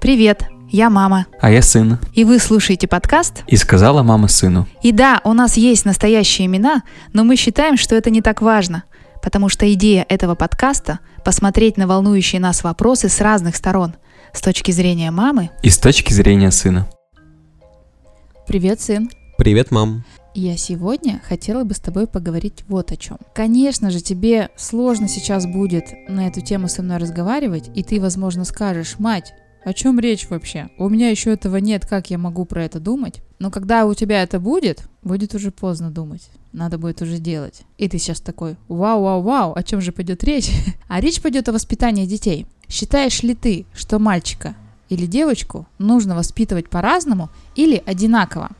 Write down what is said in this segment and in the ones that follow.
Привет, я мама. А я сын. И вы слушаете подкаст? И сказала мама сыну. И да, у нас есть настоящие имена, но мы считаем, что это не так важно, потому что идея этого подкаста – посмотреть на волнующие нас вопросы с разных сторон, с точки зрения мамы И с точки зрения сына. Привет, сын. Привет, мам. Я сегодня хотела бы с тобой поговорить вот о чем. Конечно же, тебе сложно сейчас будет на эту тему со мной разговаривать, и ты, возможно, скажешь, мать, о чем речь вообще? У меня еще этого нет, как я могу про это думать? Но когда у тебя это будет, будет уже поздно думать. Надо будет уже делать. И ты сейчас такой, вау, вау, вау, о чем же пойдет речь? А речь пойдет о воспитании детей. Считаешь ли ты, что мальчика или девочку нужно воспитывать по-разному или одинаково?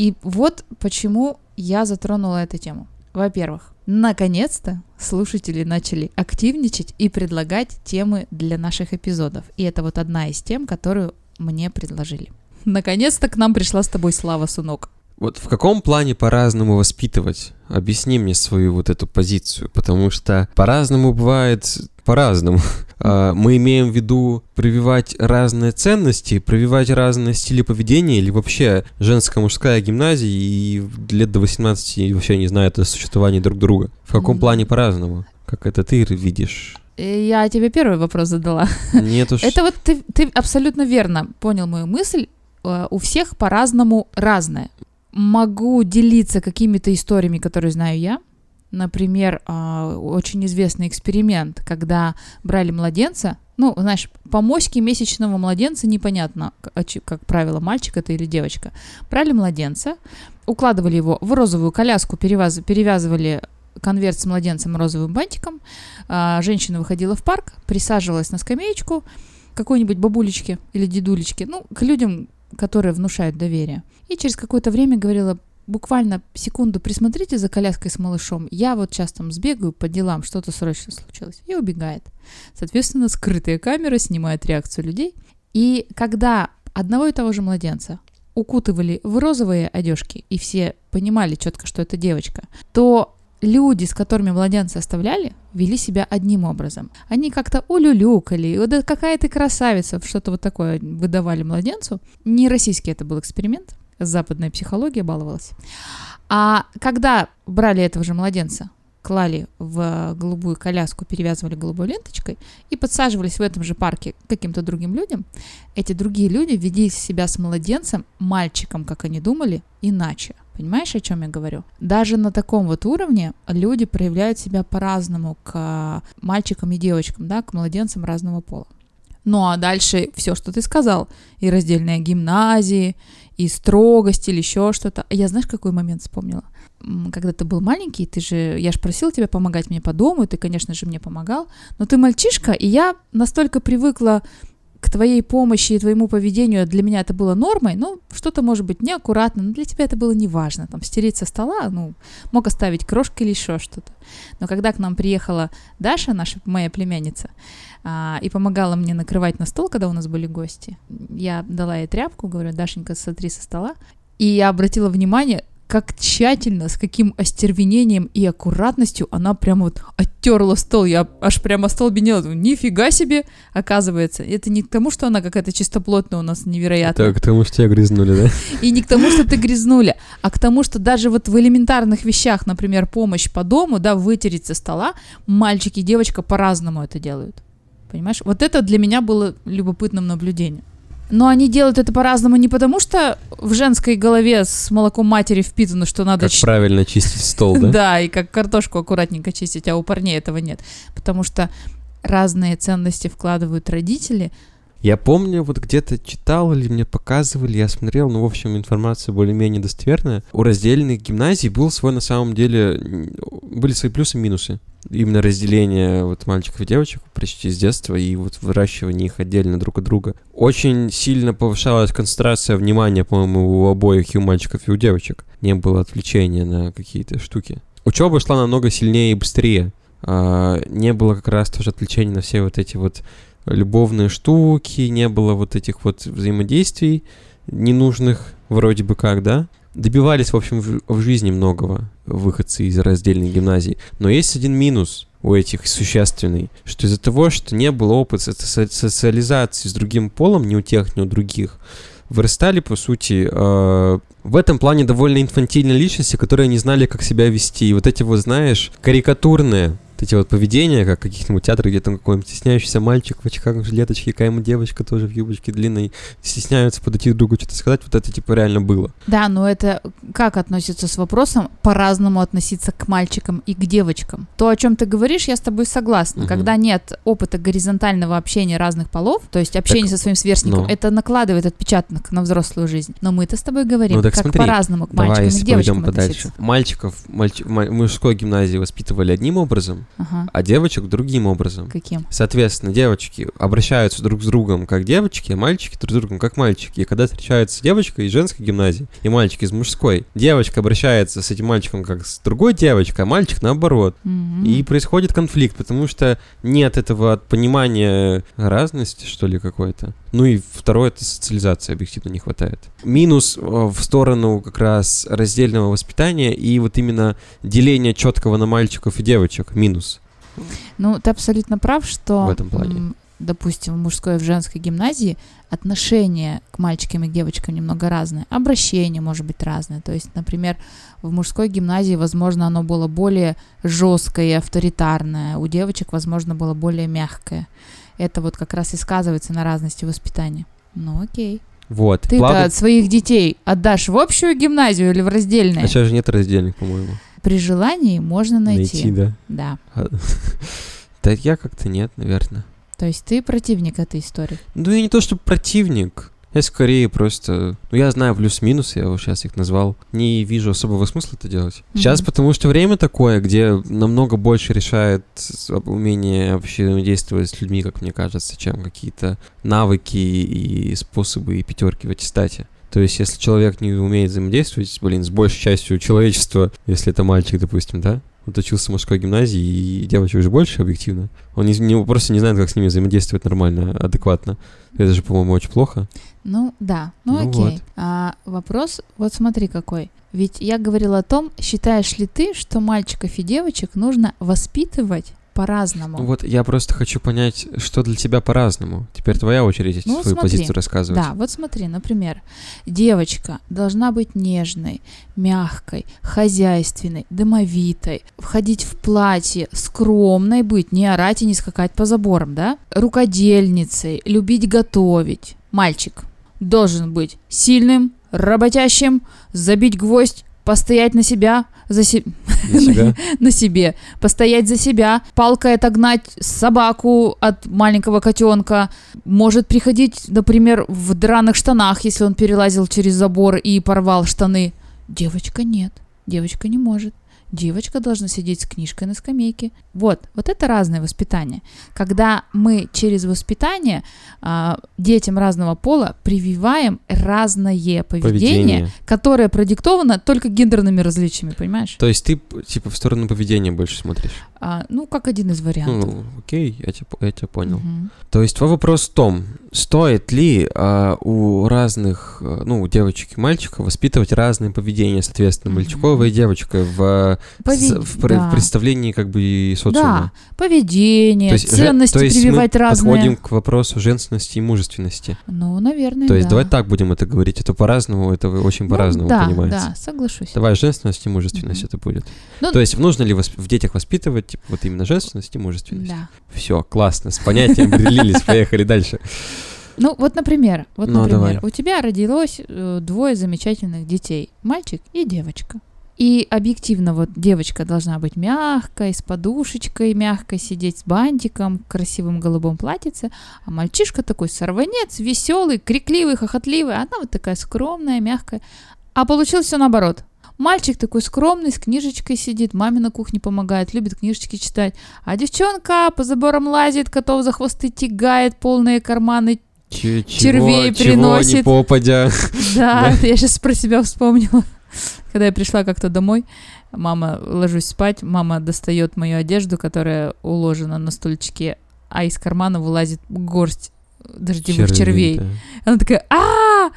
И вот почему я затронула эту тему. Во-первых, наконец-то слушатели начали активничать и предлагать темы для наших эпизодов. И это вот одна из тем, которую мне предложили. Наконец-то к нам пришла с тобой слава, сынок. Вот в каком плане по-разному воспитывать? Объясни мне свою вот эту позицию, потому что по-разному бывает по-разному. А, Мы имеем в виду прививать разные ценности, прививать разные стили поведения или вообще женская, мужская гимназия и лет до 18 вообще не знают о существовании друг друга. В каком плане по-разному? Как это ты видишь? Э, Я тебе первый вопрос задала. Нет уж. Это вот ты, ты абсолютно верно понял мою мысль. Э, У всех по-разному разное. Могу делиться какими-то историями, которые знаю я. Например, а, очень известный эксперимент, когда брали младенца, ну, знаешь, по месячного младенца непонятно, а как правило, мальчик это или девочка. Брали младенца, укладывали его в розовую коляску, перевяз- перевязывали конверт с младенцем розовым бантиком, а, женщина выходила в парк, присаживалась на скамеечку какой-нибудь бабулечки или дедулечки, ну, к людям, которые внушают доверие. И через какое-то время говорила, буквально секунду присмотрите за коляской с малышом, я вот сейчас там сбегаю по делам, что-то срочно случилось, и убегает. Соответственно, скрытая камера снимает реакцию людей. И когда одного и того же младенца укутывали в розовые одежки, и все понимали четко, что это девочка, то люди, с которыми младенца оставляли, вели себя одним образом. Они как-то улюлюкали, вот какая ты красавица, что-то вот такое выдавали младенцу. Не российский это был эксперимент, западная психология баловалась. А когда брали этого же младенца, клали в голубую коляску, перевязывали голубой ленточкой и подсаживались в этом же парке каким-то другим людям, эти другие люди вели себя с младенцем, мальчиком, как они думали, иначе. Понимаешь, о чем я говорю? Даже на таком вот уровне люди проявляют себя по-разному к мальчикам и девочкам, да, к младенцам разного пола. Ну а дальше все, что ты сказал, и раздельная гимназии, и строгость или еще что-то. Я знаешь, какой момент вспомнила? Когда ты был маленький, ты же, я же просила тебя помогать мне по дому, и ты, конечно же, мне помогал, но ты мальчишка, и я настолько привыкла твоей помощи и твоему поведению, для меня это было нормой, ну, что-то может быть неаккуратно, но для тебя это было неважно, там, стереть со стола, ну, мог оставить крошки или еще что-то. Но когда к нам приехала Даша, наша, моя племянница, а, и помогала мне накрывать на стол, когда у нас были гости, я дала ей тряпку, говорю, Дашенька, сотри со стола, и я обратила внимание, как тщательно, с каким остервенением и аккуратностью она прямо вот оттерла стол. Я аж прямо остолбенела. Думаю, Нифига себе, оказывается. Это не к тому, что она какая-то чистоплотная у нас невероятная. Так, потому что тебя грызнули, да? И не к тому, что ты грязнули, а к тому, что даже вот в элементарных вещах, например, помощь по дому, да, вытереть со стола, мальчик и девочка по-разному это делают. Понимаешь? Вот это для меня было любопытным наблюдением. Но они делают это по-разному не потому, что в женской голове с молоком матери впитано, что надо... Как ч- правильно чистить стол, да? Да, и как картошку аккуратненько чистить, а у парней этого нет. Потому что разные ценности вкладывают родители. Я помню, вот где-то читал или мне показывали, я смотрел, ну, в общем, информация более-менее достоверная. У раздельных гимназий был свой, на самом деле, были свои плюсы и минусы. Именно разделение вот мальчиков и девочек почти с детства и вот выращивание их отдельно друг от друга. Очень сильно повышалась концентрация внимания, по-моему, у обоих, и у мальчиков, и у девочек. Не было отвлечения на какие-то штуки. Учеба шла намного сильнее и быстрее. А, не было как раз тоже отвлечения на все вот эти вот любовные штуки, не было вот этих вот взаимодействий ненужных, вроде бы как, да? добивались, в общем, в, в жизни многого выходцы из раздельной гимназии. Но есть один минус у этих существенный, что из-за того, что не было опыта соци- социализации с другим полом, ни у тех, ни у других, вырастали, по сути, э, в этом плане довольно инфантильные личности, которые не знали, как себя вести. И вот эти вот, знаешь, карикатурные вот эти вот поведения, как каких-нибудь театрах, где там какой-нибудь стесняющийся мальчик в очках, в жилеточке, какая-нибудь девочка тоже в юбочке длинной, стесняются подойти друг другу что-то сказать, вот это типа реально было. Да, но это как относится с вопросом по-разному относиться к мальчикам и к девочкам? То, о чем ты говоришь, я с тобой согласна. Мгм. Когда нет опыта горизонтального общения разных полов, то есть общения Так, со своим сверстником, ну. это накладывает отпечаток на взрослую жизнь. Но мы-то с тобой говорим, Ну так как смотри, по-разному к Давай, мальчикам и если к девочкам подальше. относиться. Мальчиков мальчи- в мужской гимназии воспитывали одним образом, Ага. а девочек другим образом. Каким? Соответственно, девочки обращаются друг с другом как девочки, а мальчики друг с другом как мальчики. И когда встречается девочка из женской гимназии и мальчик из мужской, девочка обращается с этим мальчиком как с другой девочкой, а мальчик наоборот. Мгм. И происходит конфликт, потому что нет этого понимания разности, что ли, какой-то. Ну и второе, это социализация объективно не хватает. Минус э, в сторону как раз раздельного воспитания и вот именно деления четкого на мальчиков и девочек. Минус. Ну, ты абсолютно прав, что, В этом плане. допустим, в мужской и в женской гимназии отношение к мальчикам и девочкам немного разное. Обращение может быть разное. То есть, например, в мужской гимназии, возможно, оно было более жесткое и авторитарное. У девочек, возможно, было более мягкое. Это вот как раз и сказывается на разности воспитания. Ну, окей. Вот. Ты-то от своих детей отдашь в общую гимназию или в раздельное? А сейчас же нет раздельных, по-моему. При желании можно найти. да. Да. А- Да я как-то нет, наверное. То есть ты противник этой истории. Ну, я не то, что противник. Я скорее просто... Ну, я знаю плюс-минус, я вот сейчас их назвал. Не вижу особого смысла это делать. Сейчас, Мгм. потому что время такое, где намного больше решает умение вообще действовать с людьми, как мне кажется, чем какие-то навыки и способы и пятерки в аттестате. То есть, если человек не умеет взаимодействовать, блин, с большей частью человечества, если это мальчик, допустим, да, вот учился в мужской гимназии, и девочек уже больше, объективно. Он не, не- просто не знает, как с ними взаимодействовать нормально, адекватно. Это же, по-моему, очень плохо. Ну да, ну, Ну окей. вот. А вопрос, вот смотри какой. Ведь я говорила о том, считаешь ли ты, что мальчиков и девочек нужно воспитывать по-разному? Ну вот я просто хочу понять, что для тебя по-разному. Теперь твоя очередь Ну, свою смотри. позицию рассказывать. Да, вот смотри, например, девочка должна быть нежной, мягкой, хозяйственной, домовитой, входить в платье, скромной быть, не орать и не скакать по заборам, да? Рукодельницей, любить готовить. Мальчик должен быть сильным, работящим, забить гвоздь, постоять на себя, за се- Для себя. на себе, постоять за себя, палкой отогнать собаку от маленького котенка, может приходить, например, в драных штанах, если он перелазил через забор и порвал штаны. Девочка нет, девочка не может. Девочка должна сидеть с книжкой на скамейке. Вот, вот это разное воспитание. Когда мы через воспитание а, детям разного пола прививаем разное поведение, Поведение. которое продиктовано только гендерными различиями, понимаешь? То есть ты, типа, в сторону поведения больше смотришь. А, ну, как один из вариантов. Ну, окей, я тебя, я тебя понял. Мгм. То есть твой вопрос в том, стоит ли а, у разных, а, ну, у девочек и мальчиков воспитывать разное поведение, соответственно, мальчиковое и девочка в, Пове- с- в, в да. представлении как бы и Да, социума. поведение, То есть, же- ценности то есть прививать мы разные. подходим к вопросу женственности и мужественности. Ну, наверное, То есть да. давай так будем это говорить, это по-разному, это очень Ну, по-разному да, понимается. Да, соглашусь. Давай женственность и мужественность Мгм. это будет. Ну, То есть нужно ли восп- в детях воспитывать типа, вот именно женственность и мужественность? Да. Все, классно, с понятием определились, поехали дальше. Ну, вот, например, вот, Ну, например, давай. у тебя родилось э, двое замечательных детей, мальчик и девочка. И объективно вот девочка должна быть мягкой, с подушечкой мягкой, сидеть с бантиком, в красивом голубом платьице, а мальчишка такой сорванец, веселый, крикливый, хохотливый, а она вот такая скромная, мягкая. А получилось все наоборот. Мальчик такой скромный, с книжечкой сидит, маме на кухне помогает, любит книжечки читать. А девчонка по заборам лазит, котов за хвосты тягает, полные карманы Ч- Червей чего, Чего не приносит. попадя. Да, я сейчас про себя вспомнила. Когда я пришла как-то домой, мама, ложусь спать, мама достает мою одежду, которая уложена на стульчике, а из кармана вылазит горсть дождевых червей. да. Она такая, а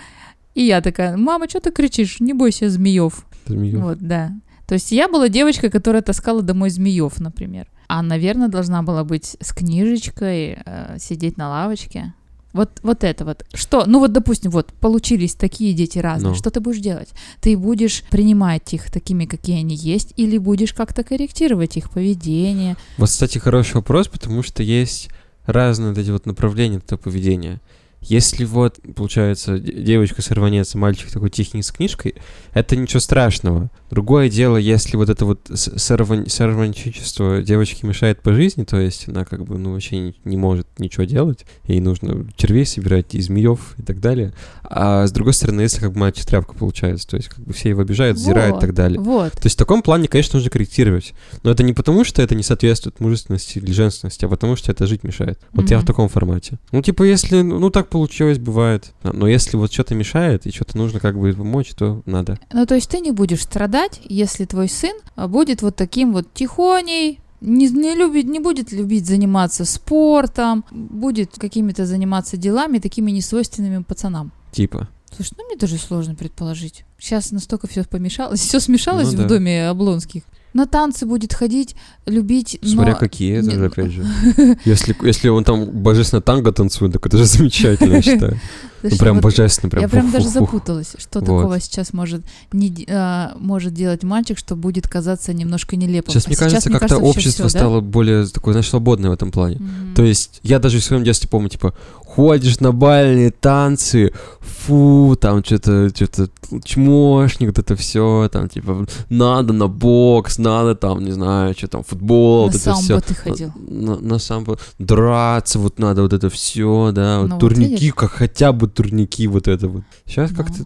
И я такая, мама, что ты кричишь? Не бойся змеев. Змеёв. Вот, да. То есть я была девочкой, которая таскала домой змеев, например. А, наверное, должна была быть с книжечкой, э, сидеть на лавочке. Вот, вот это вот. Что? Ну вот, допустим, вот получились такие дети разные. Ну. Что ты будешь делать? Ты будешь принимать их такими, какие они есть, или будешь как-то корректировать их поведение? Вот, кстати, хороший вопрос, потому что есть разные вот эти вот направления этого поведения. Если вот, получается, де- девочка сорванец, а мальчик такой тихий с книжкой, это ничего страшного. Другое дело, если вот это вот сорван- сорванчичество девочке мешает по жизни, то есть она как бы, ну, вообще не, не может ничего делать, ей нужно червей собирать и змеев и так далее. А с другой стороны, если как бы мальчик тряпка получается, то есть как бы все его обижают, задирают и так далее. Вот. То есть в таком плане, конечно, нужно корректировать. Но это не потому, что это не соответствует мужественности или женственности, а потому что это жить мешает. Вот я в таком формате. Ну, типа, если, ну, так получилось, бывает. Но если вот что-то мешает и что-то нужно как бы помочь, то надо. Ну, то есть ты не будешь страдать, если твой сын а, будет вот таким вот тихоней, не, не, любит, не будет любить заниматься спортом, будет какими-то заниматься делами, такими несвойственными пацанам. Типа. Слушай, ну мне даже сложно предположить. Сейчас настолько все помешалось, все смешалось Ну в да. доме Облонских. На танцы будет ходить, любить, но... Смотря какие, это же, опять же. Если, если он там божественно танго танцует, так это же замечательно, я считаю. Ну, прям вот божественно, прям Я прям даже запуталась, что Вот. такого сейчас может, не, а, может делать мальчик, что будет казаться немножко нелепым. Сейчас, А мне кажется, мне как-то общество всё, да? стало более такое, знаешь, свободное в этом плане. Мгм. То есть я даже в своем детстве помню, типа, ходишь на бальные танцы, фу, там что-то, что-то чмошник, вот это все, там, типа, надо на бокс, надо там, не знаю, что там, футбол, На вот это все. ты ходил. На, на самбо. Драться, вот надо вот это все, да, вот Ну вот турники, видишь. как хотя бы турники, вот это вот. Сейчас Ну. как-то,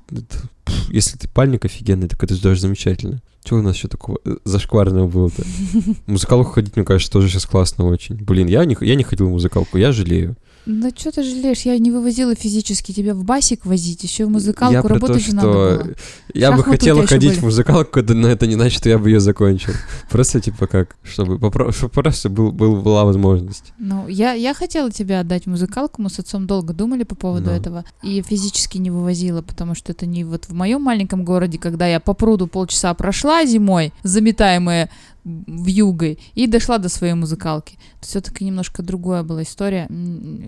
если ты пальник офигенный, так это же даже замечательно. Что у нас еще такого э, зашкварного было-то? Музыкалку ходить, мне кажется, тоже сейчас классно очень. Блин, я не, я не ходил в музыкалку, я жалею. Да что ты жалеешь? Я не вывозила физически тебя в басик возить, еще в музыкалку я про то, работать же надо что было. я бы Шахматы хотела ходить были. в музыкалку, но это не значит, что я бы ее закончил. Просто типа как, чтобы, попро- чтобы просто был, был, была возможность. Ну, я, я хотела тебя отдать в музыкалку, мы с отцом долго думали по поводу Ну. этого, и физически не вывозила, потому что это не вот в моем маленьком городе, когда я по пруду полчаса прошла зимой, заметаемая в югой, и дошла до своей музыкалки. Все-таки немножко другая была история.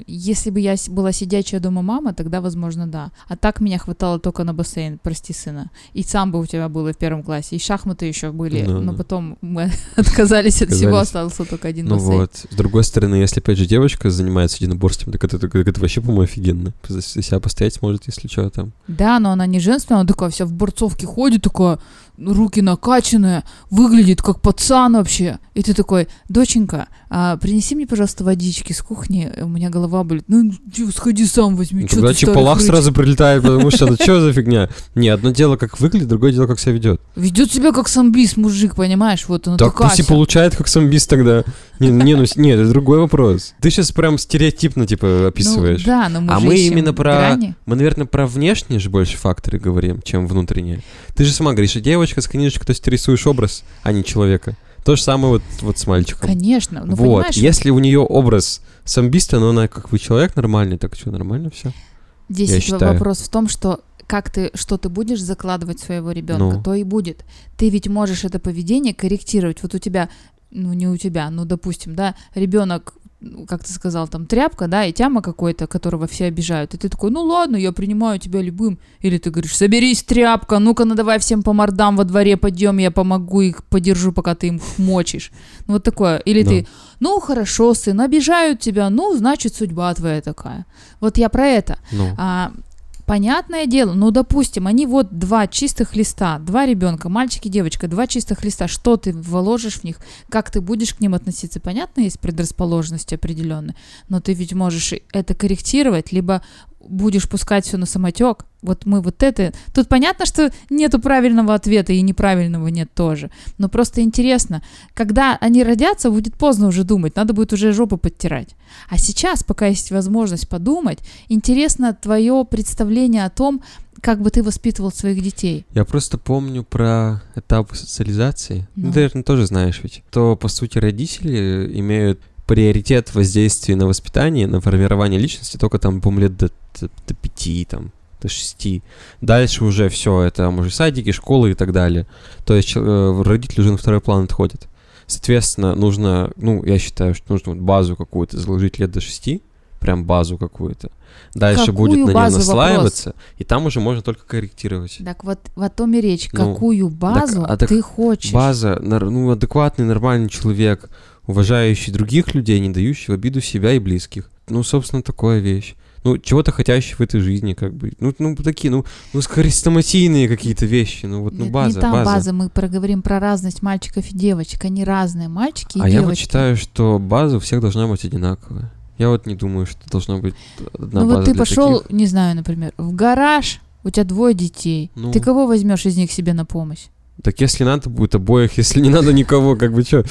Если бы я была сидячая дома мама, тогда, возможно, да. А так меня хватало только на бассейн, прости, сына. И самбо у тебя было в первом классе, и шахматы еще были, Ну, но ну. потом мы отказались от всего, остался только один Ну бассейн. вот. С другой стороны, если опять же девочка занимается единоборством, так это, так это вообще, по-моему, офигенно. За себя постоять сможет, если что там. Да, но она не женственная, она такая вся в борцовке ходит, такая, руки накачанные, выглядит как пацан вообще. И ты такой, доченька, а, принеси мне, пожалуйста, водички с кухни, у меня голова болит. Ну, сходи сам возьми, Ну, чё Тогда хрыч?» сразу прилетает, потому что это что за фигня? Не, одно дело, как выглядит, другое дело, как себя ведет. Ведет себя как самбис, мужик, понимаешь? Вот он Так пусть и получает как самбист тогда. Не, не, ну, с- нет, это другой вопрос. Ты сейчас прям стереотипно, типа, описываешь. Ну, да, но мы А мы именно про- грани. Мы, наверное, про внешние же больше факторы говорим, чем внутренние. Ты же сама говоришь, что девочка с книжечкой, то есть ты рисуешь образ, а не человека. То же самое вот, вот с мальчиком. Конечно, ну вот, понимаешь, если у нее образ самбиста, но она как бы человек нормальный, так что, нормально все? Здесь вопрос в том, что как ты, что ты будешь закладывать своего ребенка, Ну. то и будет. Ты ведь можешь это поведение корректировать. Вот у тебя, ну не у тебя, ну допустим, да, ребенок, как ты сказал, там тряпка, да, и тяма какой-то, которого все обижают. И ты такой, ну ладно, я принимаю тебя любым. Или ты говоришь, соберись, тряпка, ну-ка, ну давай всем по мордам во дворе пойдем, я помогу их, подержу, пока ты им мочишь. Ну вот такое. Или Да. ты, ну хорошо, сын, обижают тебя, ну значит судьба твоя такая. Вот я про это. Ну, А, понятное дело, ну, допустим, они вот два чистых листа, два ребенка, мальчик и девочка, два чистых листа, что ты вложишь в них, как ты будешь к ним относиться, понятно, есть предрасположенности определенные, но ты ведь можешь это корректировать, либо будешь пускать все на самотек. Вот мы вот это... Тут понятно, что нету правильного ответа и неправильного нет тоже. Но просто интересно, когда они родятся, будет поздно уже думать, надо будет уже жопу подтирать. А сейчас, пока есть возможность подумать, интересно твое представление о том, как бы ты воспитывал своих детей. я просто помню про этап социализации. Ну, ты, наверное, тоже знаешь ведь. То, по сути, родители имеют приоритет воздействия на воспитание, на формирование личности только там, по-моему, лет до, до, до пяти, там, до 6. Дальше уже все, это может садики, школы и так далее. То есть э, родители уже на второй план отходят. Соответственно, нужно, ну, я считаю, что нужно вот базу какую-то заложить лет до 6, прям базу какую-то. Дальше Какую будет на нее наслаиваться, и там уже можно только корректировать. Так вот, в о том и речь. Ну, Какую базу а так ты хочешь? База, ну, адекватный, нормальный человек, уважающий других людей, не дающий в обиду себя и близких. Ну, собственно, такая вещь. Ну, чего-то хотящий в этой жизни, как бы. Ну, ну такие, ну, ну, хрестоматийные какие-то вещи. Ну, вот, ну, Нет, база, не там база. база. Мы проговорим про разность мальчиков и девочек. Они разные, мальчики и А я вот девочки. считаю, что база у всех должна быть одинаковая. Я вот не думаю, что должна быть одна ну база вот ты пошел, таких. не знаю, например, в гараж, у тебя двое детей. Ну. Ты кого возьмешь из них себе на помощь? Так если надо, будет обоих, если не надо никого, как бы что.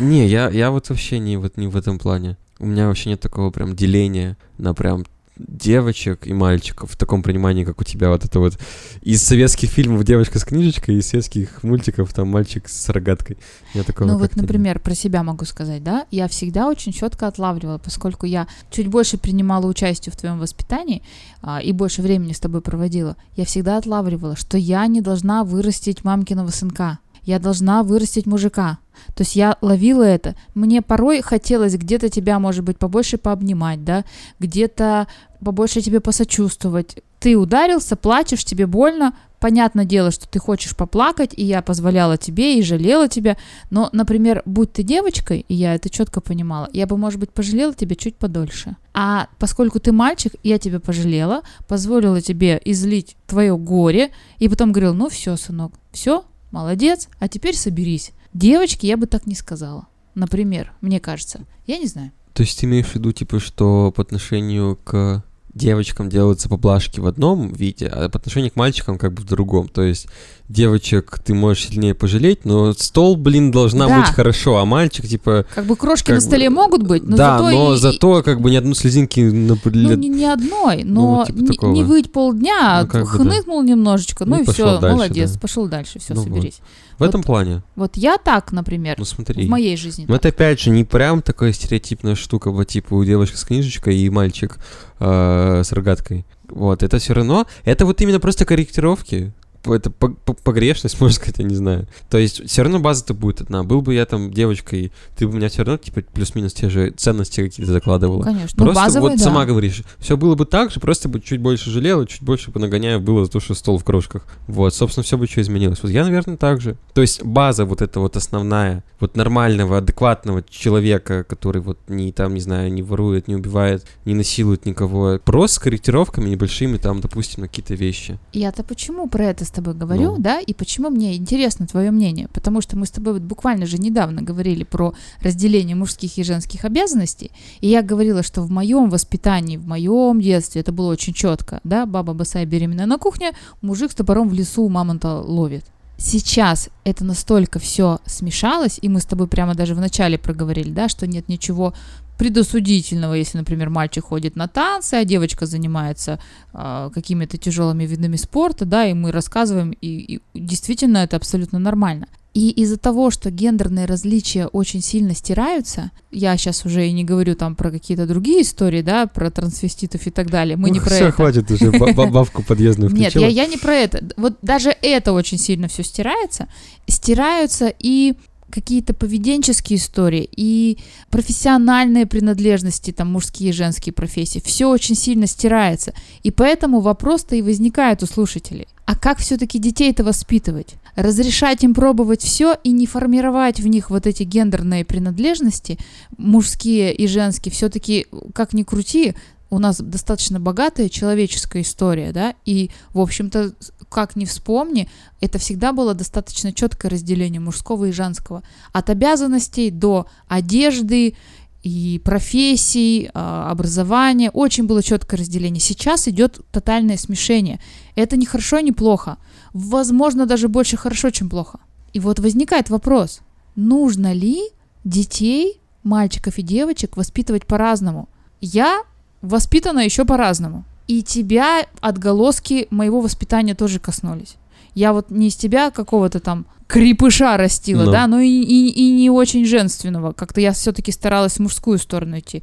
Не, я, я вот вообще не, вот, не в этом плане. У меня вообще нет такого прям деления на прям девочек и мальчиков в таком понимании, как у тебя вот это вот. Из советских фильмов девочка с книжечкой, из советских мультиков там мальчик с рогаткой. Я такого Ну вот, например, про себя могу сказать, да, я всегда очень четко отлавливала, поскольку я чуть больше принимала участие в твоем воспитании а, и больше времени с тобой проводила, я всегда отлавливала, что я не должна вырастить мамкиного сынка, я должна вырастить мужика. То есть я ловила это. Мне порой хотелось где-то тебя, может быть, побольше пообнимать, да, где-то побольше тебе посочувствовать. Ты ударился, плачешь, тебе больно. Понятное дело, что ты хочешь поплакать, и я позволяла тебе и жалела тебя. Но, например, будь ты девочкой, и я это четко понимала, я бы, может быть, пожалела тебя чуть подольше. А поскольку ты мальчик, я тебя пожалела, позволила тебе излить твое горе, и потом говорил, ну все, сынок, все, молодец, а теперь соберись. Девочке я бы так не сказала. Например, мне кажется. Я не знаю. То есть ты имеешь в виду, типа, что по отношению к девочкам делаются поблажки в одном виде, а по отношению к мальчикам как бы в другом. То есть девочек ты можешь сильнее пожалеть, но стол, блин, должна Да. быть хорошо, а мальчик, типа... Как бы крошки Как на столе бы, могут быть, но да, зато но и- зато как бы ни одной слезинки на Ну, не, не одной, но типа не, такого. не выть полдня, Ну, как бы да. хныкнул немножечко, ну, Ну, и пошел все, дальше, молодец, да. пошел дальше, все, Ну вот. соберись. В этом плане. Вот я так, например, Ну смотри. в моей жизни. Но так. это опять же не прям такая стереотипная штука, вот типа у девочки с книжечкой и мальчик э, с рогаткой. Вот, это все равно, это вот именно просто корректировки. Это по- по- погрешность, можно сказать, я не знаю. То есть все равно база-то будет одна. Был бы я там девочкой, ты бы у меня все равно типа плюс-минус те же ценности какие-то закладывала. Конечно. Ну, Просто базовые, вот да. сама говоришь, все было бы так же, просто бы чуть больше жалела, чуть больше бы нагоняю было за то, что стол в крошках. Вот, собственно, все бы что изменилось. Вот я, наверное, так же. То есть база вот эта вот основная, вот нормального, адекватного человека, который вот не там, не знаю, не ворует, не убивает, не насилует никого, просто с корректировками небольшими там, допустим, на какие-то вещи. Я-то почему про это тобой говорю, Ну. да, и почему мне интересно твое мнение? Потому что мы с тобой вот буквально же недавно говорили про разделение мужских и женских обязанностей, и я говорила, что в моем воспитании, в моем детстве это было очень четко, да, баба босая беременная на кухне, мужик с топором в лесу мамонта ловит. Сейчас это настолько все смешалось, и мы с тобой прямо даже в начале проговорили, да, что нет ничего предосудительного, если, например, мальчик ходит на танцы, а девочка занимается а, какими-то тяжелыми видами спорта, да, и мы рассказываем, и, и действительно это абсолютно нормально. И из-за того, что гендерные различия очень сильно стираются, я сейчас уже и не говорю там про какие-то другие истории, да, про трансвеститов и так далее, мы не про все, это. хватит уже, ба- ба- бабку подъездную Нет, я, я не про это. Вот даже это очень сильно все стирается. Стираются и какие-то поведенческие истории, и профессиональные принадлежности, там, мужские и женские профессии. Все очень сильно стирается. И поэтому вопрос-то и возникает у слушателей. А как все-таки детей-то воспитывать? Разрешать им пробовать все и не формировать в них вот эти гендерные принадлежности, мужские и женские, все-таки, как ни крути, у нас достаточно богатая человеческая история, да, и, в общем-то, как ни вспомни, это всегда было достаточно четкое разделение мужского и женского. От обязанностей до одежды и профессий, а, образования. Очень было четкое разделение. Сейчас идет тотальное смешение. Это не хорошо, не плохо. Возможно, даже больше хорошо, чем плохо. И вот возникает вопрос, нужно ли детей, мальчиков и девочек воспитывать по-разному? Я воспитана еще по-разному. И тебя отголоски моего воспитания тоже коснулись. Я вот не из тебя какого-то там крепыша растила, Ну. да, но и, и, и не очень женственного. Как-то я все-таки старалась в мужскую сторону идти.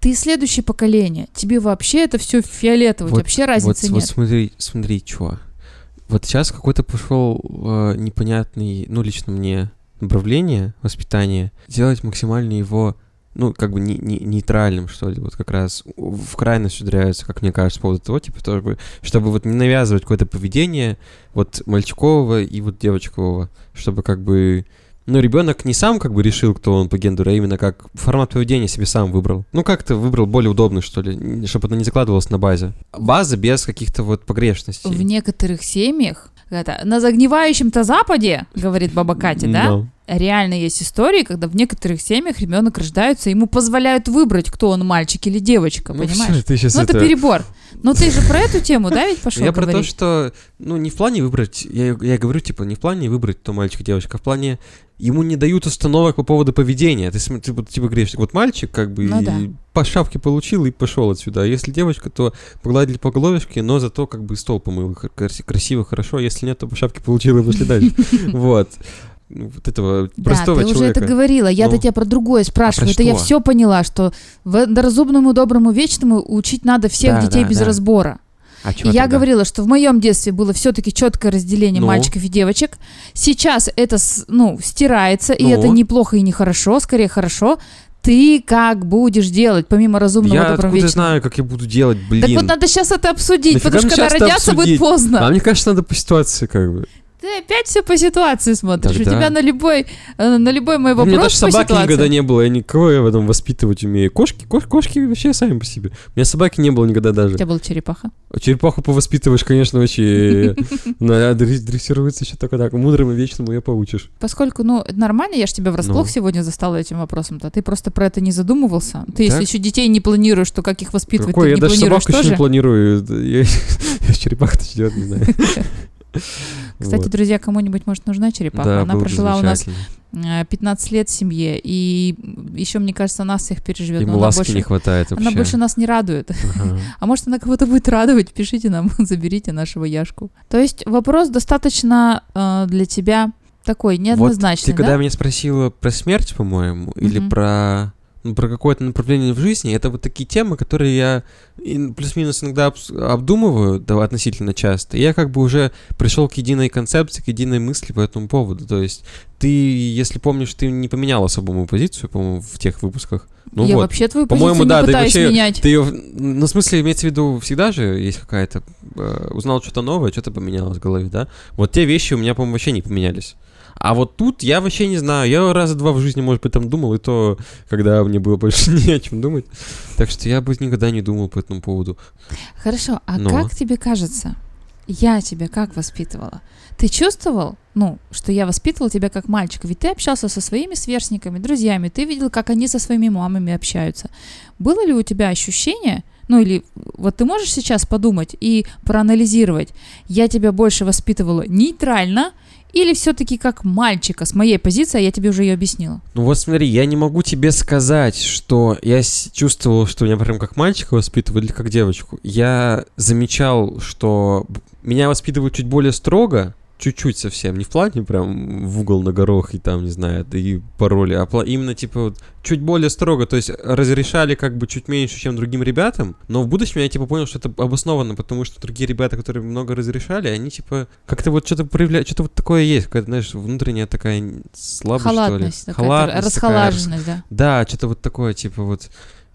ты следующее поколение, тебе вообще это все фиолетово, Вот- вообще Вот, разницы вот нет. смотри, смотри, чё. Вот сейчас какой-то пошел э, непонятный, ну, лично мне, направление воспитания, делать максимально его, ну, как бы не, не- нейтральным, что ли, вот как раз в крайность ударяются, как мне кажется, по поводу того, типа, чтобы, чтобы вот не навязывать какое-то поведение вот мальчикового и вот девочкового, чтобы как бы ну, ребенок не сам как бы решил, кто он по гендеру, а именно как формат поведения себе сам выбрал. Ну, как-то выбрал более удобный, что ли, чтобы это не закладывалось на базе. База без каких-то вот погрешностей. В некоторых семьях это на загнивающем-то Западе, говорит баба Катя, да? Но. Реально есть истории, когда в некоторых семьях ребенок рождается, ему позволяют выбрать, кто он, мальчик или девочка, Ну, понимаешь? всё, ты сейчас Ну, это это... перебор. Ну, ты же про эту тему, да, ведь пошел Я про то, говорить? что, ну, не в плане выбрать, я, я говорю, типа, не в плане выбрать, кто мальчик, девочка, а в плане ему не дают установок по поводу поведения. Ты, ты вот, типа говоришь, вот мальчик как бы Ну и да. по шапке получил и пошел отсюда. А если девочка, то погладили по головешке, но зато как бы стол помыл красиво, хорошо. А Если нет, то по шапке получил и пошли дальше. Вот. Ну, Вот этого Да, простого ты уже человека. это говорила. Я-то Ну. тебя про другое спрашиваю. А это я все поняла, что разумному, доброму, вечному учить надо всех Да, детей да, без да. разбора. А И я тогда? говорила, что в моем детстве было все-таки четкое разделение Ну? мальчиков и девочек. Сейчас это, ну, стирается, и Ну? это неплохо и нехорошо, скорее хорошо. Ты как будешь делать, помимо разумного, Я доброго, вечного? знаю, как я буду делать, блин. Так вот надо сейчас это обсудить, Нафига потому что когда родятся, будет поздно. А мне кажется, надо по ситуации как бы. Ты опять все по ситуации смотришь. У Тогда- тебя на любой, э, на любой мой У меня вопрос даже собаки ситуации. никогда не было, я никого я в этом воспитывать умею. Кошки, кош- кошки вообще сами по себе. У меня собаки не было никогда У даже. тебя была черепаха. Черепаху повоспитываешь, конечно, вообще. Дрессируется еще только так. Мудрым и вечному ее поучишь. Поскольку, ну, нормально, я же тебя врасплох Ну. сегодня застала этим вопросом-то. Ты просто про это не задумывался. Ты, если еще детей не планируешь, то как их воспитывать, Какой? Я даже собаку еще не планирую. Я черепаха-то делать не знаю. Кстати, Вот. друзья, кому-нибудь, может, нужна черепаха? Да, Она прожила у нас замечательно. э, 15 лет в семье, и еще, мне кажется, нас всех переживет. она ласки больше, не хватает вообще. она больше нас не радует. Ага. А может, она кого-то будет радовать? Пишите нам, заберите нашего Яшку. То есть вопрос достаточно э, для тебя такой, неоднозначный, Вот ты когда да? меня спросила про смерть, по-моему, или про про какое-то направление в жизни, это вот такие темы, которые я ин- плюс-минус иногда обдумываю да, относительно часто. И я как бы уже пришел к единой концепции, к единой мысли по этому поводу. То есть ты, если помнишь, ты не поменял особо мою позицию, по-моему, в тех выпусках. Ну Я вот. вообще твою По-моему, позицию не да пытаюсь вообще менять. Ты ее, ну, в смысле, имеется в виду, всегда же есть какая-то... э, узнал что-то новое, что-то поменялось в голове, да? Вот те вещи у меня, по-моему, вообще не поменялись. А вот тут я вообще не знаю. Я раза два в жизни, может быть, там думал, и то, когда мне было больше не о чем думать. Так что я бы никогда не думал по этому поводу. Хорошо, а Но. как тебе кажется, я тебя как воспитывала? Ты чувствовал, ну, что я воспитывала тебя как мальчика? Ведь ты общался со своими сверстниками, друзьями, ты видел, как они со своими мамами общаются. Было ли у тебя ощущение, ну или вот ты можешь сейчас подумать и проанализировать, я тебя больше воспитывала нейтрально или все-таки как мальчика с моей позиции, а я тебе уже ее объяснила? Ну вот смотри, я не могу тебе сказать, что я чувствовал, что меня прям как мальчика воспитывали или как девочку. Я замечал, что меня воспитывают чуть более строго, чуть-чуть совсем, не в плане прям в угол на горох и там, не знаю, да и пароли, а пла- именно типа вот чуть более строго, то есть разрешали как бы чуть меньше, чем другим ребятам, но в будущем я типа понял, что это обоснованно, потому что другие ребята, которые много разрешали, они типа как-то вот что-то проявляют, что-то вот такое есть, какая-то, знаешь, внутренняя такая слабость, Халатность, что ли. такая, Халатность такая, расхолаженность, да. да, что-то вот такое, типа вот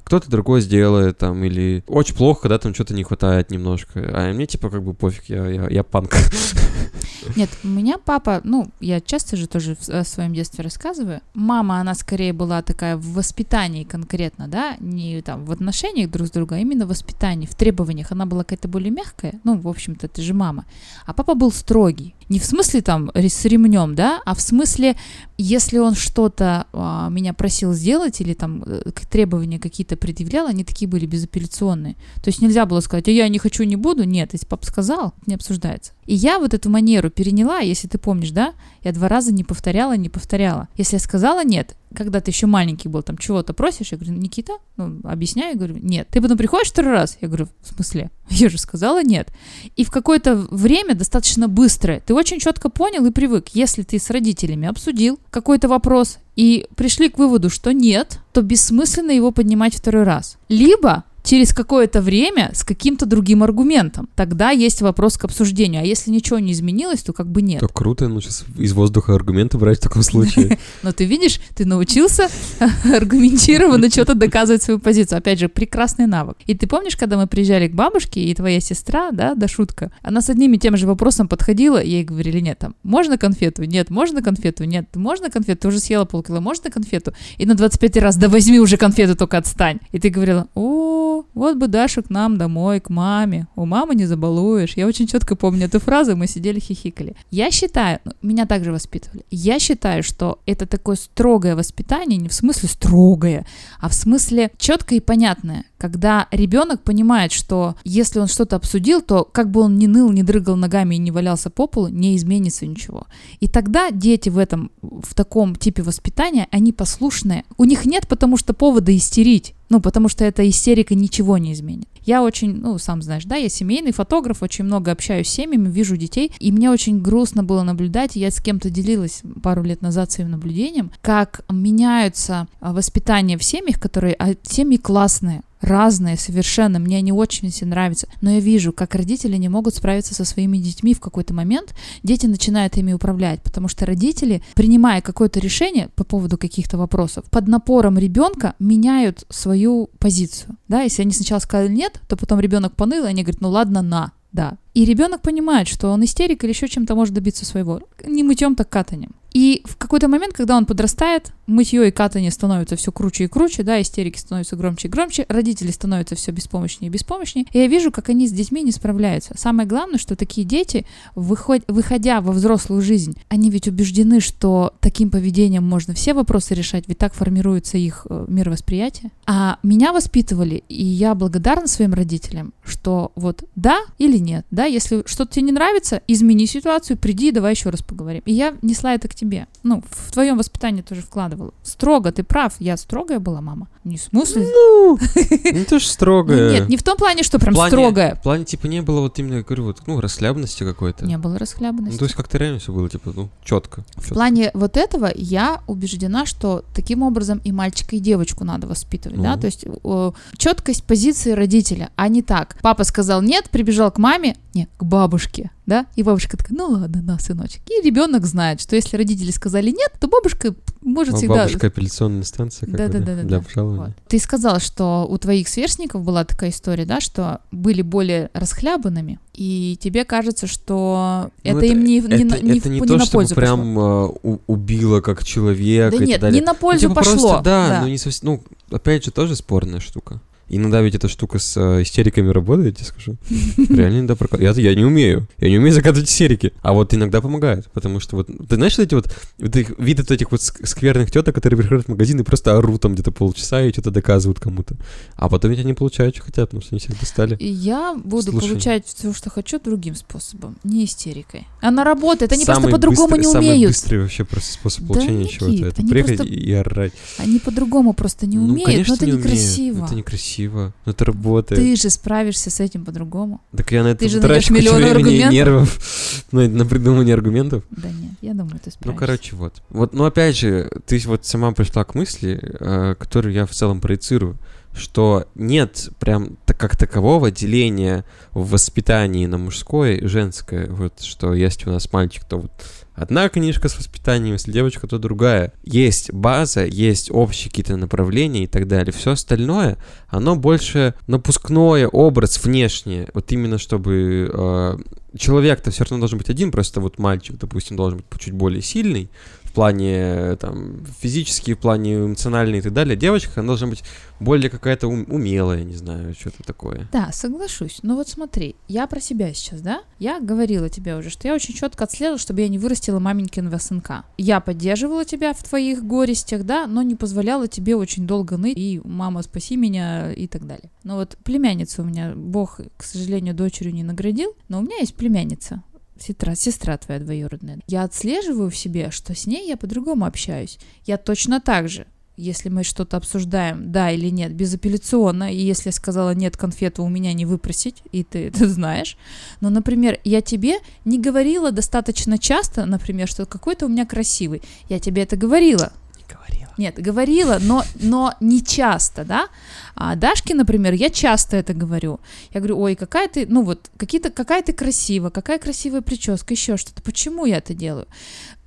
кто-то другое сделает там, или очень плохо, когда там что-то не хватает немножко. А мне типа как бы пофиг, я, я, я панк. Нет, у меня папа, ну, я часто же тоже в, своем детстве рассказываю. Мама, она скорее была такая в воспитании конкретно, да, не там в отношениях друг с другом, а именно в воспитании, в требованиях. Она была какая-то более мягкая, ну, в общем-то, ты же мама. А папа был строгий. Не в смысле там с ремнем, да, а в смысле, если он что-то а, меня просил сделать или там э, требования какие-то предъявлял, они такие были безапелляционные. То есть нельзя было сказать, а я не хочу, не буду. Нет, если папа сказал, не обсуждается. И я вот эту манеру переняла, если ты помнишь, да, я два раза не повторяла, не повторяла. Если я сказала нет, когда ты еще маленький был, там чего-то просишь, я говорю, Никита, ну, объясняю, я говорю, нет. Ты потом приходишь второй раз, я говорю, в смысле? Я же сказала нет. И в какое-то время, достаточно быстрое, ты очень четко понял и привык, если ты с родителями обсудил какой-то вопрос и пришли к выводу, что нет, то бессмысленно его поднимать второй раз. Либо через какое-то время с каким-то другим аргументом. Тогда есть вопрос к обсуждению. А если ничего не изменилось, то как бы нет. Так круто, ну сейчас из воздуха аргументы брать в таком случае. Но ты видишь, ты научился аргументированно что-то доказывать свою позицию. Опять же, прекрасный навык. И ты помнишь, когда мы приезжали к бабушке, и твоя сестра, да, да шутка, она с одним и тем же вопросом подходила, ей говорили, нет, там, можно конфету? Нет, можно конфету? Нет, можно конфету? Ты уже съела полкило, можно конфету? И на 25 раз, да возьми уже конфету, только отстань. И ты говорила, о, вот бы Даша к нам домой, к маме. У мамы не забалуешь. Я очень четко помню эту фразу, мы сидели хихикали. Я считаю, ну, меня также воспитывали, я считаю, что это такое строгое воспитание, не в смысле строгое, а в смысле четкое и понятное, когда ребенок понимает, что если он что-то обсудил, то как бы он ни ныл, ни дрыгал ногами и не валялся по полу, не изменится ничего. И тогда дети в этом, в таком типе воспитания, они послушные. У них нет потому что повода истерить. Ну, потому что эта истерика ничего не изменит. Я очень, ну, сам знаешь, да, я семейный фотограф, очень много общаюсь с семьями, вижу детей, и мне очень грустно было наблюдать, я с кем-то делилась пару лет назад своим наблюдением, как меняются а, воспитания в семьях, которые, а семьи классные, разные совершенно, мне они очень все нравятся, но я вижу, как родители не могут справиться со своими детьми в какой-то момент, дети начинают ими управлять, потому что родители, принимая какое-то решение по поводу каких-то вопросов, под напором ребенка меняют свою позицию, да, если они сначала сказали нет, то потом ребенок поныл, и они говорят, ну ладно, на, да. И ребенок понимает, что он истерик или еще чем-то может добиться своего. Не мытьем, так катанием. И в какой-то момент, когда он подрастает, мытье и катание становятся все круче и круче, да, истерики становятся громче и громче, родители становятся все беспомощнее и беспомощнее. И я вижу, как они с детьми не справляются. Самое главное, что такие дети, выход, выходя во взрослую жизнь, они ведь убеждены, что таким поведением можно все вопросы решать, ведь так формируется их э, мировосприятие. А меня воспитывали, и я благодарна своим родителям, что вот да или нет, да, если что-то тебе не нравится, измени ситуацию, приди, давай еще раз поговорим. И я несла это к тебе. Ну, в твоем воспитании тоже вкладывала. Строго, ты прав, я строгая была мама. Не в смысле? Ну, не то же строгая. Ну, нет, не в том плане, что прям строгая. В плане, типа, не было вот именно, я говорю, вот, ну, расхлябанности какой-то. Не было Ну, расхлябанности. то есть как-то реально все было, типа, ну, четко. В плане вот этого я убеждена, что таким образом и мальчика, и девочку надо воспитывать, да, Ну. то есть четкость позиции родителя, а не так. Папа сказал нет, прибежал к маме, нет, к бабушке, да, и бабушка такая, ну ладно, на, сыночек. И ребенок знает, что если родители сказали нет, то бабушка может всегда... Бабушка апелляционная станция, как бы, Да-да-да-да-да. для обжалования. Вот. Ты сказала, что у твоих сверстников была такая история, да, что были более расхлябанными, и тебе кажется, что Ну, это, им не, не, это, не, это не не то, на пользу пошло. прям э, убило как человек Да и нет, так далее. не на Ну, пользу типа, пошло. Просто, да, да. ну не совсем, ну, опять же, тоже спорная штука. Иногда ведь эта штука с э, истериками работает, я скажу. Реально иногда прокатывает. Я, я не умею. Я не умею закатывать истерики. А вот иногда помогает. Потому что вот, ты знаешь, вот эти вот, вот их, вид вот этих вот ск- скверных теток, которые приходят в магазин и просто орут там где-то полчаса и что-то доказывают кому-то. А потом ведь они получают, что хотят, потому что они всех достали. Я буду Слушай. получать все, что хочу, другим способом, не истерикой. Она работает, они Самый просто по-другому не Самый умеют. быстрый вообще просто способ Да, получения Никит, чего-то. Это приехать просто- и, орать. Они по-другому просто не ну, умеют, конечно, но это не умеют. некрасиво. Это некрасиво. Но это работает. Ты же справишься с этим по-другому. Так я на это Ты же трачу кучу времени и аргументов. нервов на, на придумывание аргументов. Да нет, я думаю, ты справишься. Ну, короче, вот. Вот, ну, опять же, ты вот сама пришла к мысли, э, которую я в целом проецирую, что нет прям так, как такового деления в воспитании на мужское и женское. Вот, что если у нас мальчик, то вот одна книжка с воспитанием, если девочка, то другая. Есть база, есть общие какие-то направления и так далее. Все остальное, оно больше напускное, образ внешнее. Вот именно чтобы э, человек-то все равно должен быть один, просто вот мальчик, допустим, должен быть чуть более сильный плане там физически, в плане эмоциональный и так далее. Девочка, она должна быть более какая-то ум- умелая, не знаю, что-то такое. Да, соглашусь. Но вот смотри, я про себя сейчас, да? Я говорила тебе уже, что я очень четко отслеживала, чтобы я не вырастила маменькиного сынка. Я поддерживала тебя в твоих горестях, да, но не позволяла тебе очень долго ныть и «мама, спаси меня» и так далее. Но вот племянница у меня, Бог, к сожалению, дочерью не наградил, но у меня есть племянница. Сестра, сестра твоя двоюродная. Я отслеживаю в себе, что с ней я по-другому общаюсь. Я точно так же если мы что-то обсуждаем, да или нет, безапелляционно, и если я сказала нет, конфету у меня не выпросить, и ты это знаешь. Но, например, я тебе не говорила достаточно часто, например, что какой-то у меня красивый. Я тебе это говорила. Не говорила. Нет, говорила, но, но не часто, да. А Дашке, например, я часто это говорю. Я говорю, ой, какая ты, ну вот, какие-то, какая ты красивая, какая красивая прическа, еще что-то. Почему я это делаю?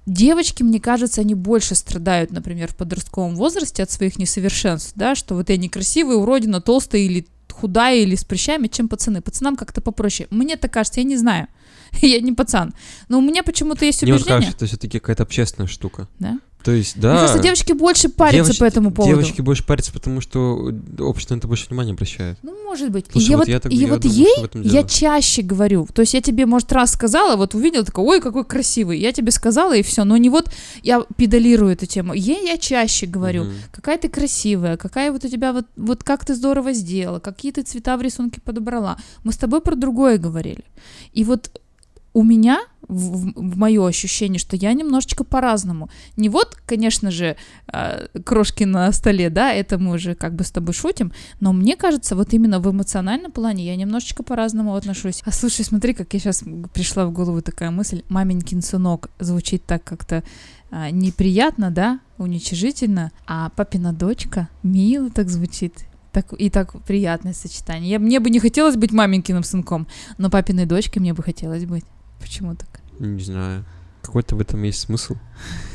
Девочки, мне кажется, они больше страдают, например, в подростковом возрасте от своих несовершенств, да, что вот я некрасивая, уродина, толстая или худая или с прыщами, чем пацаны. Пацанам как-то попроще. Мне так кажется, я не знаю. я не пацан. Но у меня почему-то есть Мне вот убеждение. кажется, это все-таки какая-то общественная штука. Да? То есть, да. кажется, девочки больше парятся девочки- по этому поводу. Девочки больше парятся, потому что общество на это больше внимания обращает. Ну, может быть. Слушай, и я вот я так- и я вот думаю, ей я чаще говорю. То есть я тебе, может, раз сказала, вот увидела, такая, ой, какой красивый. Я тебе сказала, и все. Но не вот я педалирую эту тему. Ей я чаще говорю, Мгм. какая ты красивая, какая вот у тебя вот, вот как ты здорово сделала, какие ты цвета в рисунке подобрала. Мы с тобой про другое говорили. И вот у меня в, мое ощущение, что я немножечко по-разному. Не вот, конечно же, э, крошки на столе, да, это мы уже как бы с тобой шутим, но мне кажется, вот именно в эмоциональном плане я немножечко по-разному отношусь. А слушай, смотри, как я сейчас пришла в голову такая мысль, маменькин сынок звучит так как-то а, неприятно, да, уничижительно, а папина дочка мило так звучит. Так, и так приятное сочетание. Я, мне бы не хотелось быть маменькиным сынком, но папиной дочкой мне бы хотелось быть. Почему так? Не знаю. Какой-то в этом есть смысл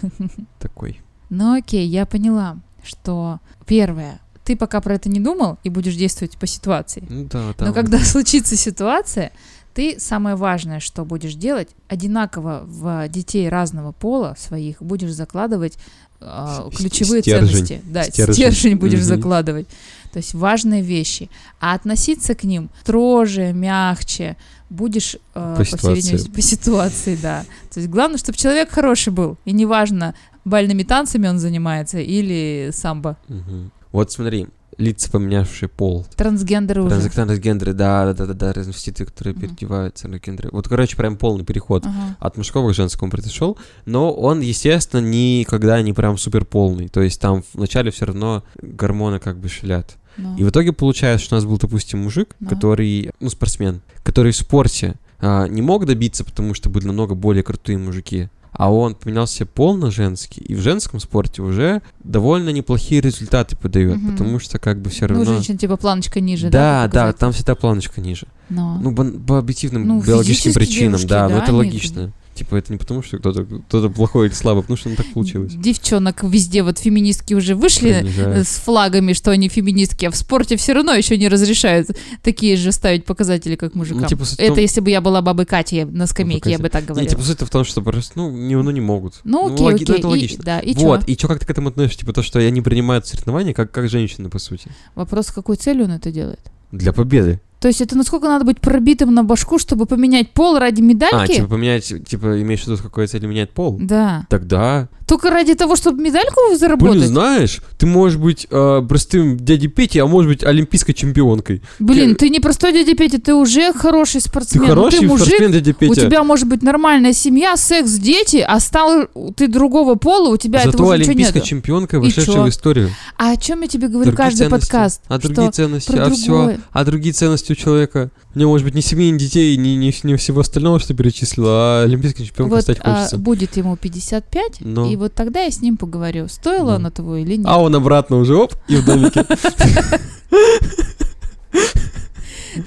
такой. Ну окей, я поняла, что первое, ты пока про это не думал и будешь действовать по ситуации. Ну да, да. Но когда случится ситуация, ты самое важное, что будешь делать, одинаково в детей разного пола своих будешь закладывать э, ключевые стержень. ценности. Да, Стержень. стержень, будешь Мгм. закладывать. То есть важные вещи. А относиться к ним строже, мягче будешь э, По всей ситуации. видимости, по ситуации, да. То есть главное, чтобы человек хороший был. И неважно, бальными танцами он занимается или самбо. Мгм. Вот смотри, лица, поменявшие пол. Трансгендеры уже. Транс- Трансгендеры, да, да, да, да, да, разновеститы, которые Мгм. переодеваются, трансгендеры. Вот, короче, прям полный переход Ага. от мужского к женскому произошел, но он, естественно, никогда не прям супер полный. То есть там вначале все равно гормоны как бы шалят. Ну. И в итоге получается, что у нас был, допустим, мужик, Да. который, ну, спортсмен, который в спорте а, не мог добиться, потому что были намного более крутые мужики. А он поменял себе пол на женский, и в женском спорте уже довольно неплохие результаты подает, Мгм. потому что как бы все Ну, равно... у женщин типа планочка ниже, да? да, да, там всегда планочка ниже. Но. Ну, по объективным Ну, биологическим причинам, девушки, да, но да, это они- логично. Типа, это не потому, что кто-то кто плохой или слабый, а потому что ну, так получилось. Девчонок везде вот феминистки уже вышли Принижают. э, с флагами, что они феминистки, а в спорте все равно еще не разрешают такие же ставить показатели, как мужикам. Ну, типа, Это том- если бы я была бабой Катей я на скамейке, я Катя. бы так Не, говорила. типа, суть в том, что просто, ну, не, ну, не могут. ну, окей, логи- окей. ну, это и- логично. да, и вот, чё? и что, как ты к этому относишься? Типа то, что они принимают соревнования как, как женщины, по сути. Вопрос, какой целью он это делает? Для победы. То есть это насколько надо быть пробитым на башку, чтобы поменять пол ради А, медальки? типа поменять, типа, имеешь в виду, с какой целью менять пол? Да. Тогда, Только ради того, чтобы медальку блин, заработать? знаешь, ты можешь быть э, простым дядей Петей, а можешь быть олимпийской чемпионкой. Блин, ты не простой дядя Петя, ты уже хороший Ты спортсмен. Ну, хороший ты мужик, спортсмен, дядя Петя. У тебя может быть нормальная семья, секс, дети, а стал ты другого пола, у тебя Зато этого уже ничего олимпийская нет. чемпионка, И вошедшая чё? в историю. А о чем я тебе говорю Другие каждый ценности. подкаст? А Что другие ценности, про а все, другое. а другие ценности у человека. У него может быть не семьи, ни детей, ни, ни, ни всего остального, что перечислила, а олимпийской чемпионкой вот стать а, хочется. будет ему 55, Ну. и вот тогда я с ним поговорю, стоило Ну. оно того или нет. А он обратно уже, оп, и в домике.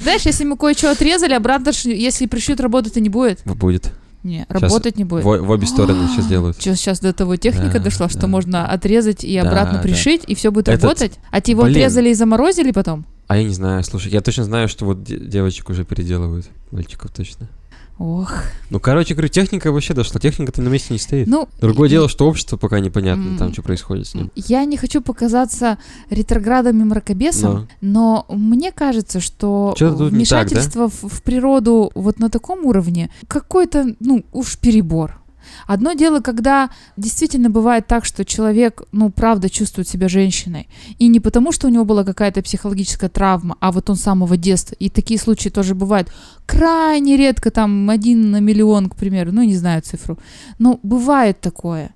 Знаешь, если мы кое-что отрезали, обратно, если пришьют, работать-то не будет. Будет. Не, работать не будет. в обе стороны сейчас делают. Сейчас, сейчас до того техника Да, дошла, что да. можно отрезать и обратно да. пришить, и все будет Этот- работать. А тебе его Блин. отрезали и заморозили потом? А я не знаю, слушай, я точно знаю, что вот де- девочек уже переделывают. Мальчиков точно. Ох. Ну, короче, говорю, техника вообще дошла. Техника-то на месте не стоит. Ну, Другое и- дело, что общество пока непонятно, М. там, что происходит с ним. Я не хочу показаться ретроградом и мракобесом, но мне кажется, что не так, да? вмешательство в, в природу вот на таком уровне какой-то, ну, уж перебор. Одно дело, когда действительно бывает так, что человек, ну, правда чувствует себя женщиной. И не потому, что у него была какая-то психологическая травма, а вот он с самого детства. И такие случаи тоже бывают. Крайне редко, там, один на миллион, к примеру. Ну, не знаю цифру. Но бывает такое.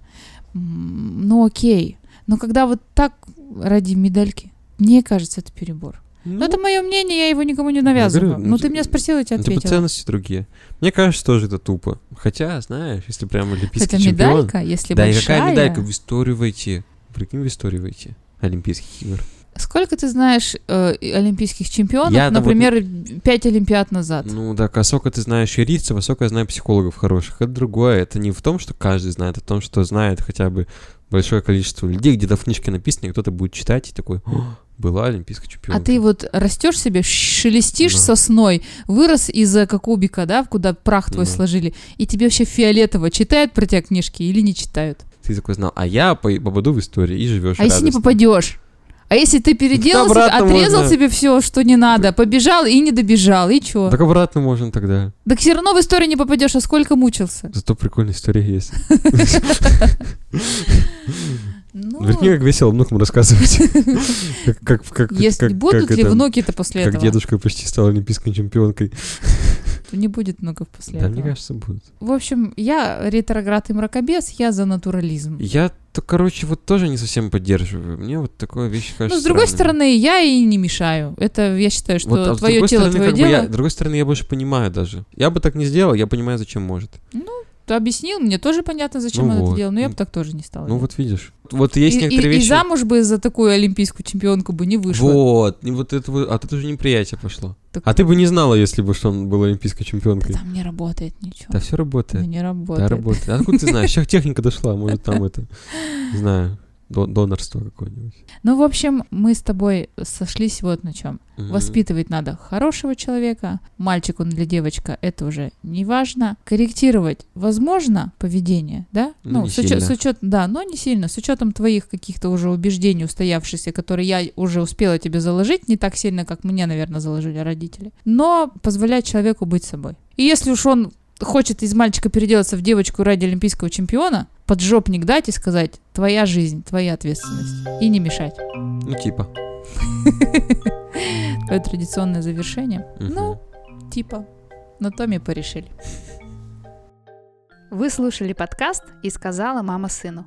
Ну, окей. Но когда вот так ради медальки, мне кажется, это перебор. Ну, Но это мое мнение, я его никому не навязываю. говорю, ну, ну, ты меня спросила, я тебе типа ответила. ценности другие. Мне кажется, тоже это тупо. Хотя, знаешь, если прям олимпийский Это чемпион... медалька, если Да и большая. какая медалька в историю войти? Прикинь, в историю войти. Олимпийских игр. Сколько ты знаешь э, и олимпийских чемпионов, Я, ну, вот- например, пять олимпиад назад? Ну так, а сколько ты знаешь юристов, а сколько я знаю психологов хороших. Это другое. Это не в том, что каждый знает, а в том, что знает хотя бы большое количество людей, где-то в книжке написано, и кто-то будет читать и такой, «О, была олимпийская чемпионка. а ты вот растешь себе, шелестишь Да. сосной, вырос из-за кубика, да, куда прах твой Да. сложили, и тебе вообще фиолетово, читают про тебя книжки или не читают? Ты такой знал, а я по- попаду в историю и живешь А если не радостно. попадешь? А если ты переделал, себе- отрезал можно. себе все, что не надо, побежал и не добежал, и чё? Так обратно можно тогда. Так все равно в историю не попадешь, а сколько мучился? Зато прикольная история есть. Ну, Прикинь, как весело внукам рассказывать. Как- как- как- если как- будут как ли это, внуки-то после Как этого? дедушка почти стал олимпийской чемпионкой. не будет внуков после Да, этого. мне кажется, будет. В общем, я ретроград и мракобес, я за натурализм. Я, то, короче, вот тоже не совсем поддерживаю. Мне вот такое вещь кажется Ну, с другой стороны, я и не мешаю. Это, я считаю, что Вот, а твое тело, стороны, твое как бы дело. я- с другой стороны, я больше понимаю даже. Я бы так не сделал, я понимаю, зачем может. Ты объяснил, мне тоже понятно, зачем Ну он вот. это делал, но я бы так тоже не стала. Ну делать. вот видишь. Вот есть и, некоторые и- и вещи... замуж бы за такую олимпийскую чемпионку бы не вышло. Вот, и вот это вот, а тут уже неприятие пошло. Так- А ты бы не знала, если бы что он был олимпийской чемпионкой. Там не работает ничего. Да все работает. не Да, работает. работает. А откуда ты знаешь? Сейчас техника дошла, может там это, не знаю, донорство какое-нибудь. Ну, в общем, мы с тобой сошлись вот на чем. Мгм. Воспитывать надо хорошего человека, мальчик он или девочка, это уже не важно. Корректировать возможно поведение, да? Ну, не с, с учет- да, но не сильно. С учетом твоих каких-то уже убеждений устоявшихся, которые я уже успела тебе заложить, не так сильно, как мне, наверное, заложили родители. Но позволять человеку быть собой. И если уж он хочет из мальчика переделаться в девочку ради олимпийского чемпиона, поджопник дать и сказать, твоя жизнь, твоя ответственность. И не мешать. Ну, типа. Твое традиционное завершение. Ну, типа, на том и порешили. Вы слушали подкаст «И сказала мама сыну».